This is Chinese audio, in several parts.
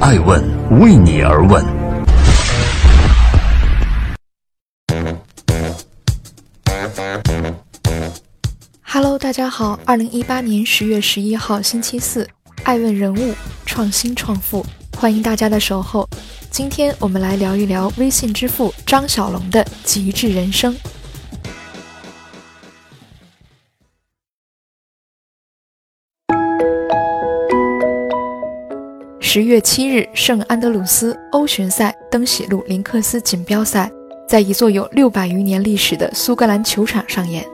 爱问为你而问。Hello，大家好，二零一八年十月十一号星期四，爱问人物创新创富，欢迎大家的守候。今天我们来聊一聊微信之父张小龙的极致人生。十月七日，圣安德鲁斯欧巡赛登喜路林克斯锦标赛在一座有六百余年历史的苏格兰球场上演。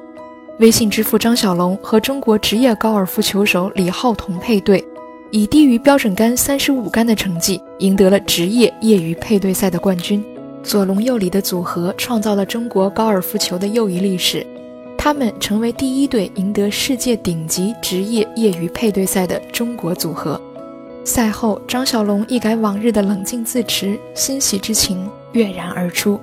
微信之父张小龙和中国职业高尔夫球手李浩彤配对，以低于标准杆三十五杆的成绩赢得了职业业余配对赛的冠军。左龙右李的组合创造了中国高尔夫球的又一历史，他们成为第一对赢得世界顶级职业业余配对赛的中国组合。赛后，张小龙一改往日的冷静自持，欣喜之情跃然而出。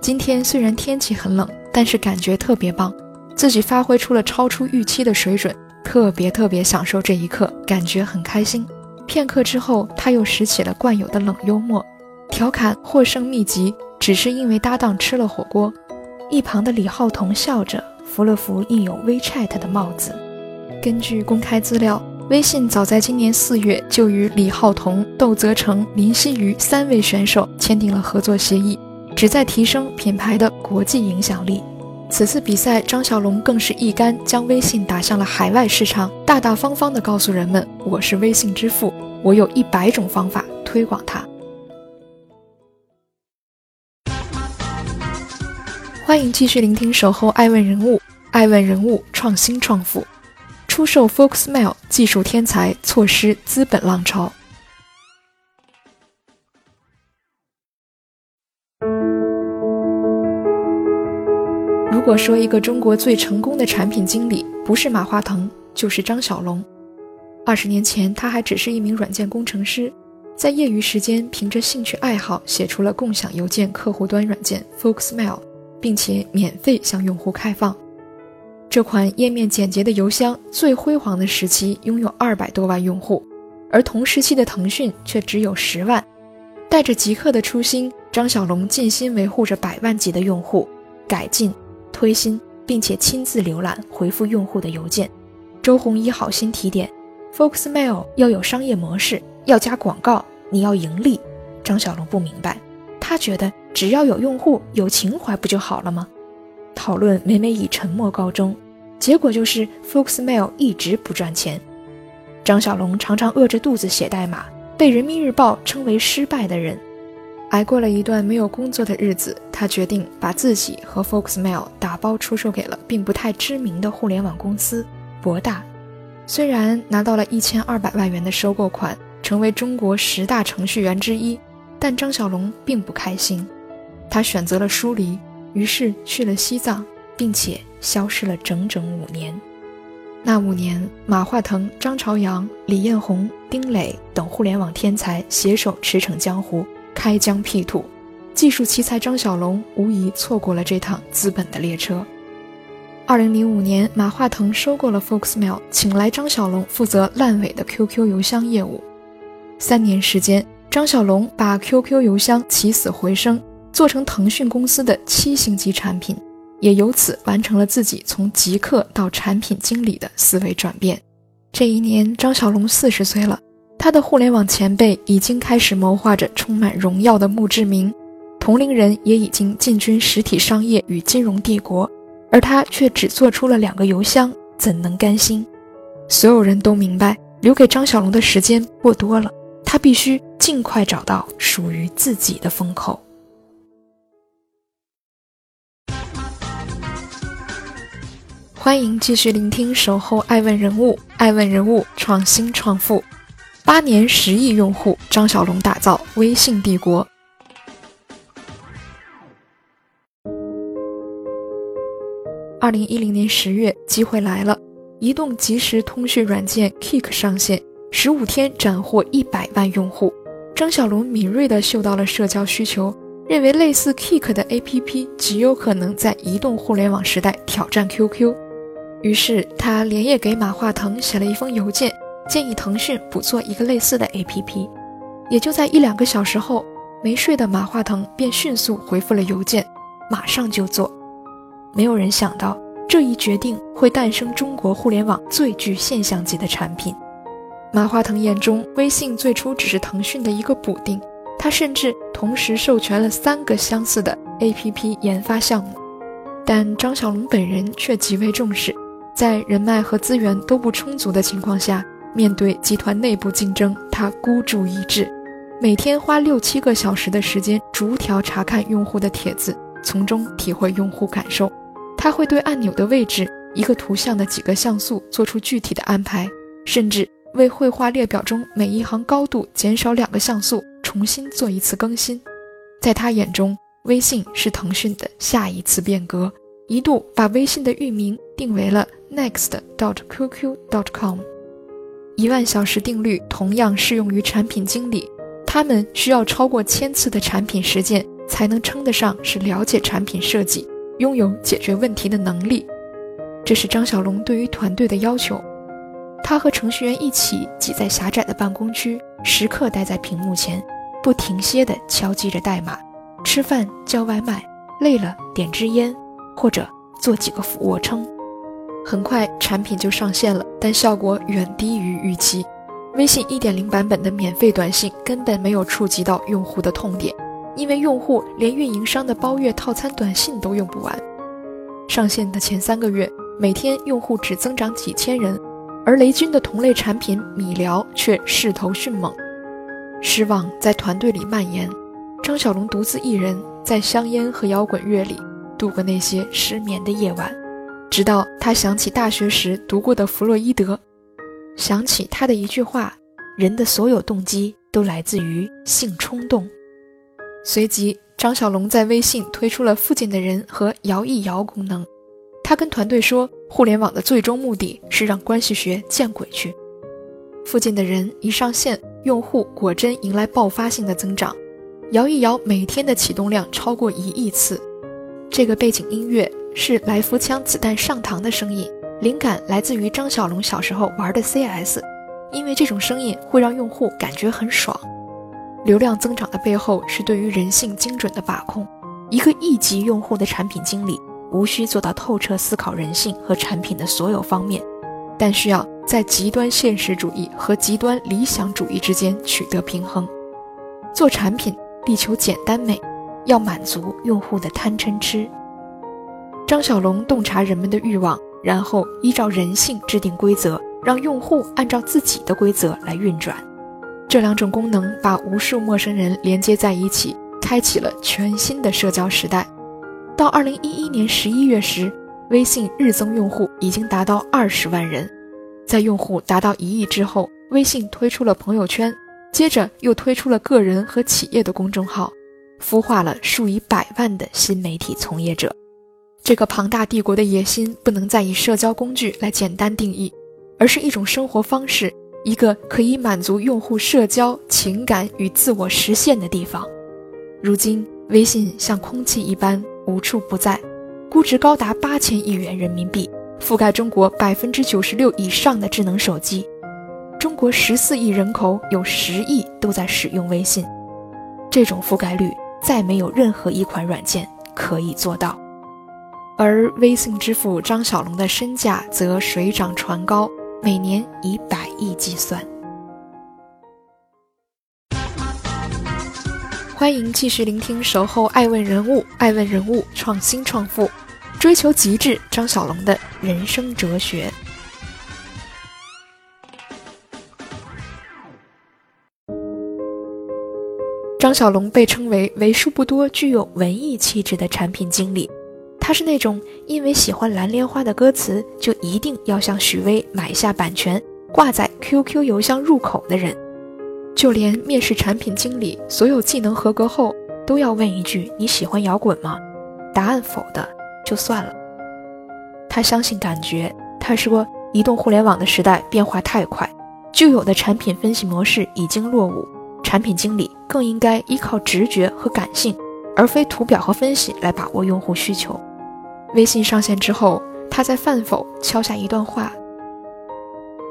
今天虽然天气很冷，但是感觉特别棒，自己发挥出了超出预期的水准，特别特别享受这一刻，感觉很开心。片刻之后，他又拾起了惯有的冷幽默，调侃获胜秘籍只是因为搭档吃了火锅。一旁的李浩彤笑着扶了扶印有 WeChat 的帽子。根据公开资料。微信早在今年四月就与李浩彤、窦泽成、林希瑜三位选手签订了合作协议，旨在提升品牌的国际影响力。此次比赛，张小龙更是一杆将微信打向了海外市场，大大方方地告诉人们：“我是微信之父，我有一百种方法推广它。”欢迎继续聆听《守候爱问人物》，爱问人物创新创富。出售 Foxmail 技术天才错失资本浪潮。如果说一个中国最成功的产品经理不是马化腾，就是张小龙。二十年前，他还只是一名软件工程师，在业余时间凭着兴趣爱好写出了共享邮件客户端软件 Foxmail，并且免费向用户开放。这款页面简洁的邮箱，最辉煌的时期拥有二百多万用户，而同时期的腾讯却只有十万。带着极客的初心，张小龙尽心维护着百万级的用户，改进、推新，并且亲自浏览、回复用户的邮件。周鸿祎好心提点：Foxmail 要有商业模式，要加广告，你要盈利。张小龙不明白，他觉得只要有用户、有情怀，不就好了吗？讨论每每以沉默告终，结果就是 Foxmail 一直不赚钱。张小龙常常饿着肚子写代码，被人民日报称为失败的人。挨过了一段没有工作的日子，他决定把自己和 Foxmail 打包出售给了并不太知名的互联网公司博大。虽然拿到了一千二百万元的收购款，成为中国十大程序员之一，但张小龙并不开心。他选择了疏离。于是去了西藏，并且消失了整整五年。那五年，马化腾、张朝阳、李彦宏、丁磊等互联网天才携手驰骋江湖，开疆辟土。技术奇才张小龙无疑错过了这趟资本的列车。二零零五年，马化腾收购了 Foxmail，请来张小龙负责烂尾的 QQ 邮箱业务。三年时间，张小龙把 QQ 邮箱起死回生。做成腾讯公司的七星级产品，也由此完成了自己从极客到产品经理的思维转变。这一年，张小龙四十岁了，他的互联网前辈已经开始谋划着充满荣耀的墓志铭，同龄人也已经进军实体商业与金融帝国，而他却只做出了两个邮箱，怎能甘心？所有人都明白，留给张小龙的时间过多了，他必须尽快找到属于自己的风口。欢迎继续聆听《守候爱问人物》，爱问人物创新创富，八年十亿用户，张小龙打造微信帝国。二零一零年十月，机会来了，移动即时通讯软件 Kick 上线，十五天斩获一百万用户。张小龙敏锐地嗅到了社交需求，认为类似 Kick 的 APP 极有可能在移动互联网时代挑战 QQ。于是他连夜给马化腾写了一封邮件，建议腾讯补做一个类似的 APP。也就在一两个小时后，没睡的马化腾便迅速回复了邮件，马上就做。没有人想到这一决定会诞生中国互联网最具现象级的产品。马化腾眼中，微信最初只是腾讯的一个补丁，他甚至同时授权了三个相似的 APP 研发项目。但张小龙本人却极为重视，在人脉和资源都不充足的情况下，面对集团内部竞争，他孤注一掷，每天花六七个小时的时间，逐条查看用户的帖子，从中体会用户感受。他会对按钮的位置、一个图像的几个像素做出具体的安排，甚至为绘画列表中每一行高度减少两个像素重新做一次更新。在他眼中，微信是腾讯的下一次变革，一度把微信的域名定为了 next.dot.qq.dot.com。一万小时定律同样适用于产品经理，他们需要超过千次的产品实践，才能称得上是了解产品设计，拥有解决问题的能力。这是张小龙对于团队的要求。他和程序员一起挤在狭窄的办公区，时刻待在屏幕前，不停歇地敲击着代码。吃饭叫外卖，累了点支烟，或者做几个俯卧撑。很快产品就上线了，但效果远低于预期。微信1.0版本的免费短信根本没有触及到用户的痛点，因为用户连运营商的包月套餐短信都用不完。上线的前三个月，每天用户只增长几千人，而雷军的同类产品米聊却势头迅猛。失望在团队里蔓延。张小龙独自一人在香烟和摇滚乐里度过那些失眠的夜晚，直到他想起大学时读过的弗洛伊德，想起他的一句话：“人的所有动机都来自于性冲动。”随即，张小龙在微信推出了“附近的人”和“摇一摇”功能。他跟团队说：“互联网的最终目的是让关系学见鬼去。”“附近的人”一上线，用户果真迎来爆发性的增长。摇一摇，每天的启动量超过一亿次。这个背景音乐是来福枪子弹上膛的声音，灵感来自于张小龙小时候玩的 CS，因为这种声音会让用户感觉很爽。流量增长的背后是对于人性精准的把控。一个亿级用户的产品经理，无需做到透彻思考人性和产品的所有方面，但需要在极端现实主义和极端理想主义之间取得平衡。做产品。力求简单美，要满足用户的贪嗔痴。张小龙洞察人们的欲望，然后依照人性制定规则，让用户按照自己的规则来运转。这两种功能把无数陌生人连接在一起，开启了全新的社交时代。到二零一一年十一月时，微信日增用户已经达到二十万人。在用户达到一亿之后，微信推出了朋友圈。接着又推出了个人和企业的公众号，孵化了数以百万的新媒体从业者。这个庞大帝国的野心不能再以社交工具来简单定义，而是一种生活方式，一个可以满足用户社交、情感与自我实现的地方。如今，微信像空气一般无处不在，估值高达八千亿元人民币，覆盖中国百分之九十六以上的智能手机。中国十四亿人口有十亿都在使用微信，这种覆盖率再没有任何一款软件可以做到。而微信支付张小龙的身价则水涨船高，每年以百亿计算。欢迎继续聆听《守候爱问人物》，爱问人物创新创富，追求极致，张小龙的人生哲学。张小龙被称为为数不多具有文艺气质的产品经理，他是那种因为喜欢《蓝莲花》的歌词，就一定要向许巍买下版权，挂在 QQ 邮箱入口的人。就连面试产品经理，所有技能合格后，都要问一句：“你喜欢摇滚吗？”答案否的就算了。他相信感觉。他说：“移动互联网的时代变化太快，旧有的产品分析模式已经落伍。”产品经理更应该依靠直觉和感性，而非图表和分析来把握用户需求。微信上线之后，他在饭否敲下一段话：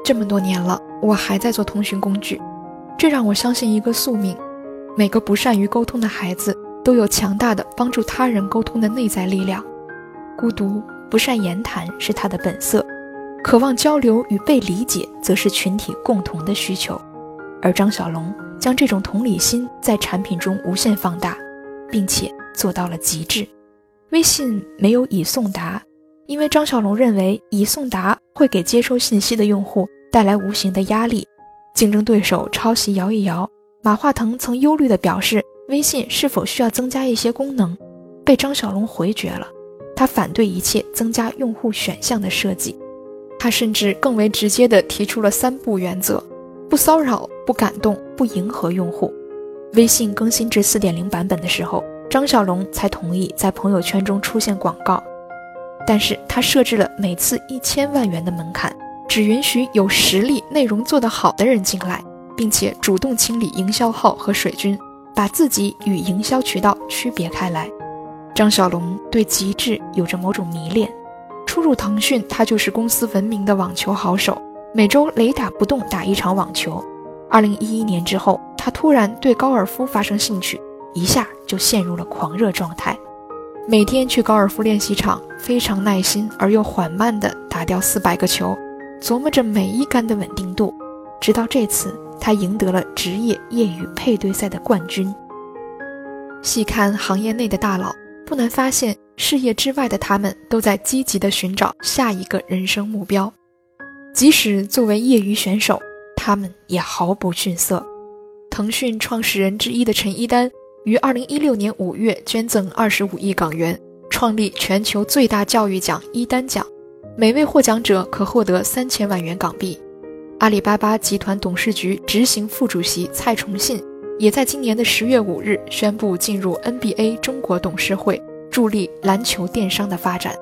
这么多年了，我还在做通讯工具，这让我相信一个宿命：每个不善于沟通的孩子都有强大的帮助他人沟通的内在力量。孤独、不善言谈是他的本色，渴望交流与被理解则是群体共同的需求。而张小龙将这种同理心在产品中无限放大，并且做到了极致。微信没有已送达，因为张小龙认为已送达会给接收信息的用户带来无形的压力。竞争对手抄袭摇一摇，马化腾曾忧虑地表示，微信是否需要增加一些功能，被张小龙回绝了。他反对一切增加用户选项的设计，他甚至更为直接地提出了三不原则：不骚扰、不感动、不迎合用户。微信更新至四点零版本的时候，张小龙才同意在朋友圈中出现广告，但是他设置了每次一千万元的门槛，只允许有实力、内容做得好的人进来，并且主动清理营销号和水军，把自己与营销渠道区别开来。张小龙对极致有着某种迷恋。初入腾讯，他就是公司闻名的网球好手，每周雷打不动打一场网球。二零一一年之后，他突然对高尔夫发生兴趣，一下就陷入了狂热状态。每天去高尔夫练习场，非常耐心而又缓慢地打掉四百个球，琢磨着每一杆的稳定度。直到这次，他赢得了职业业余配对赛的冠军。细看行业内的大佬。不难发现，事业之外的他们都在积极地寻找下一个人生目标。即使作为业余选手，他们也毫不逊色。腾讯创始人之一的陈一丹于二零一六年五月捐赠二十五亿港元，创立全球最大教育奖——一丹奖，每位获奖者可获得三千万元港币。阿里巴巴集团董事局执行副主席蔡崇信。也在今年的十月五日宣布进入 NBA 中国董事会，助力篮球电商的发展。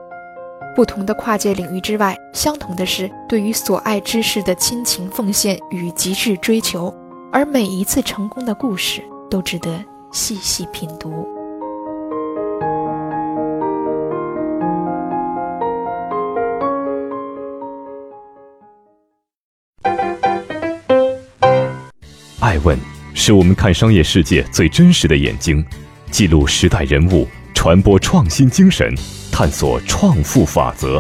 不同的跨界领域之外，相同的是对于所爱之事的亲情奉献与极致追求。而每一次成功的故事都值得细细品读。爱问。是我们看商业世界最真实的眼睛，记录时代人物，传播创新精神，探索创富法则。